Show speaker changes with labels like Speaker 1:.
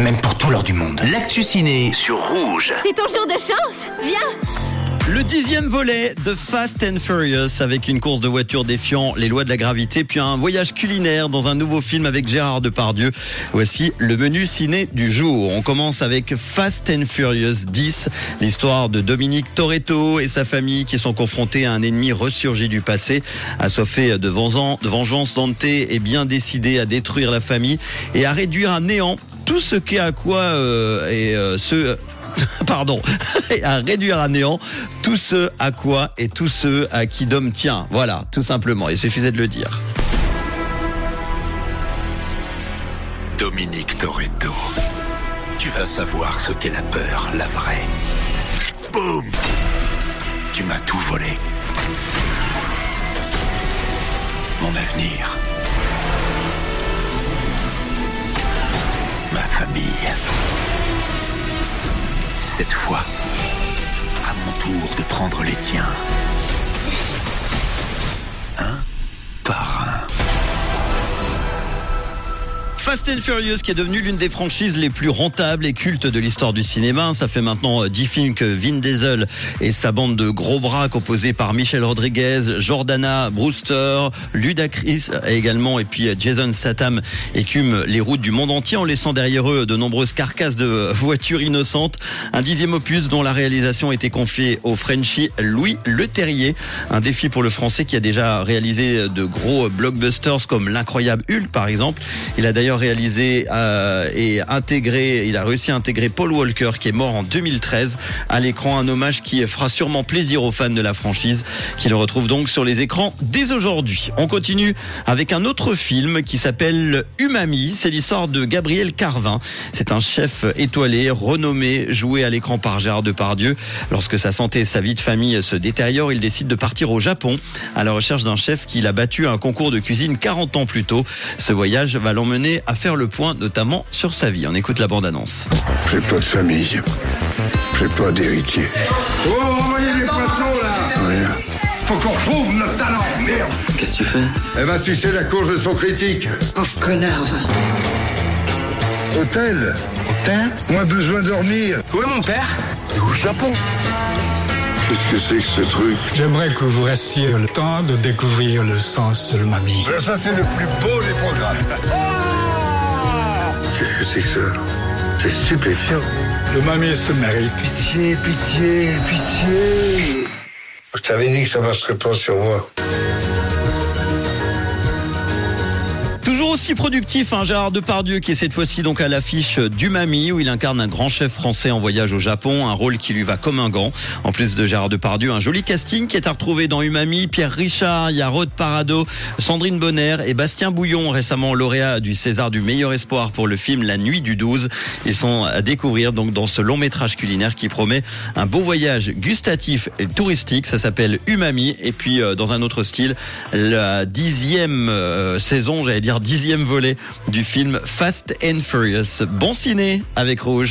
Speaker 1: même pour tout l'or du monde.
Speaker 2: L'actu ciné sur Rouge.
Speaker 3: C'est ton jour de chance Viens
Speaker 4: Le dixième volet de Fast and Furious avec une course de voitures défiant les lois de la gravité, puis un voyage culinaire dans un nouveau film avec Gérard Depardieu. Voici le menu ciné du jour. On commence avec Fast and Furious 10, l'histoire de Dominique Toretto et sa famille qui sont confrontés à un ennemi ressurgi du passé. Assoiffé de vengeance, de vengeance Dante est bien décidé à détruire la famille et à réduire à néant tout ce qu'est à quoi euh, et euh, ce pardon, à réduire à néant tout ce à quoi et tous ceux à qui Dom tient. Voilà, tout simplement. Il suffisait de le dire.
Speaker 2: Dominique Toretto. Tu vas savoir ce qu'est la peur, la vraie. Boum Tu m'as tout volé. Mon avenir. Ma famille. Cette fois, à mon tour de prendre les tiens.
Speaker 4: Fast and Furious qui est devenu l'une des franchises les plus rentables et cultes de l'histoire du cinéma. Ça fait maintenant euh, dix films que Vin Diesel et sa bande de gros bras composés par Michel Rodriguez, Jordana Brewster, Ludacris également et puis euh, Jason Statham écument les routes du monde entier en laissant derrière eux de nombreuses carcasses de voitures innocentes. Un dixième opus dont la réalisation était confiée au Frenchie Louis Leterrier. Un défi pour le français qui a déjà réalisé de gros blockbusters comme l'incroyable Hulk par exemple. Il a d'ailleurs réalisé euh, et intégré, il a réussi à intégrer Paul Walker qui est mort en 2013 à l'écran, un hommage qui fera sûrement plaisir aux fans de la franchise qui le retrouvent donc sur les écrans dès aujourd'hui. On continue avec un autre film qui s'appelle Umami, c'est l'histoire de Gabriel Carvin. C'est un chef étoilé, renommé, joué à l'écran par Gérard Depardieu. Lorsque sa santé et sa vie de famille se détériorent, il décide de partir au Japon à la recherche d'un chef qu'il a battu à un concours de cuisine 40 ans plus tôt. Ce voyage va l'emmener à faire le point, notamment sur sa vie. On écoute la bande-annonce.
Speaker 5: J'ai pas de famille. J'ai pas d'héritier.
Speaker 6: Oh, envoyez les poissons là
Speaker 5: Rien.
Speaker 6: Faut qu'on retrouve notre talent, merde
Speaker 7: Qu'est-ce que tu fais?
Speaker 6: Eh ben si c'est la courge de son critique.
Speaker 7: Pauvre connard, va.
Speaker 5: Hôtel Hôtel? Moins besoin de dormir.
Speaker 7: Où est mon père? Au Japon.
Speaker 5: Qu'est-ce que c'est que ce truc?
Speaker 8: J'aimerais que vous restiez le temps de découvrir le sens de mamie.
Speaker 6: Ben, ça c'est le plus beau des programmes.
Speaker 5: Que c'est que ça C'est stupéfiant.
Speaker 8: Le mamie se mérite.
Speaker 5: Pitié, pitié, pitié. Je t'avais dit que ça marcherait pas sur moi.
Speaker 4: Aussi productif, hein, Gérard Depardieu qui est cette fois-ci donc à l'affiche du Mamie où il incarne un grand chef français en voyage au Japon, un rôle qui lui va comme un gant. En plus de Gérard Depardieu, un joli casting qui est à retrouver dans Umami, Pierre Richard, il y a Rod Parado, Sandrine Bonner et Bastien Bouillon, récemment lauréat du César du meilleur espoir pour le film La Nuit du 12. Ils sont à découvrir donc dans ce long métrage culinaire qui promet un beau voyage gustatif et touristique. Ça s'appelle Umami et puis euh, dans un autre style, la dixième euh, saison, j'allais dire dixième volet du film Fast and Furious. Bon ciné avec Rouge.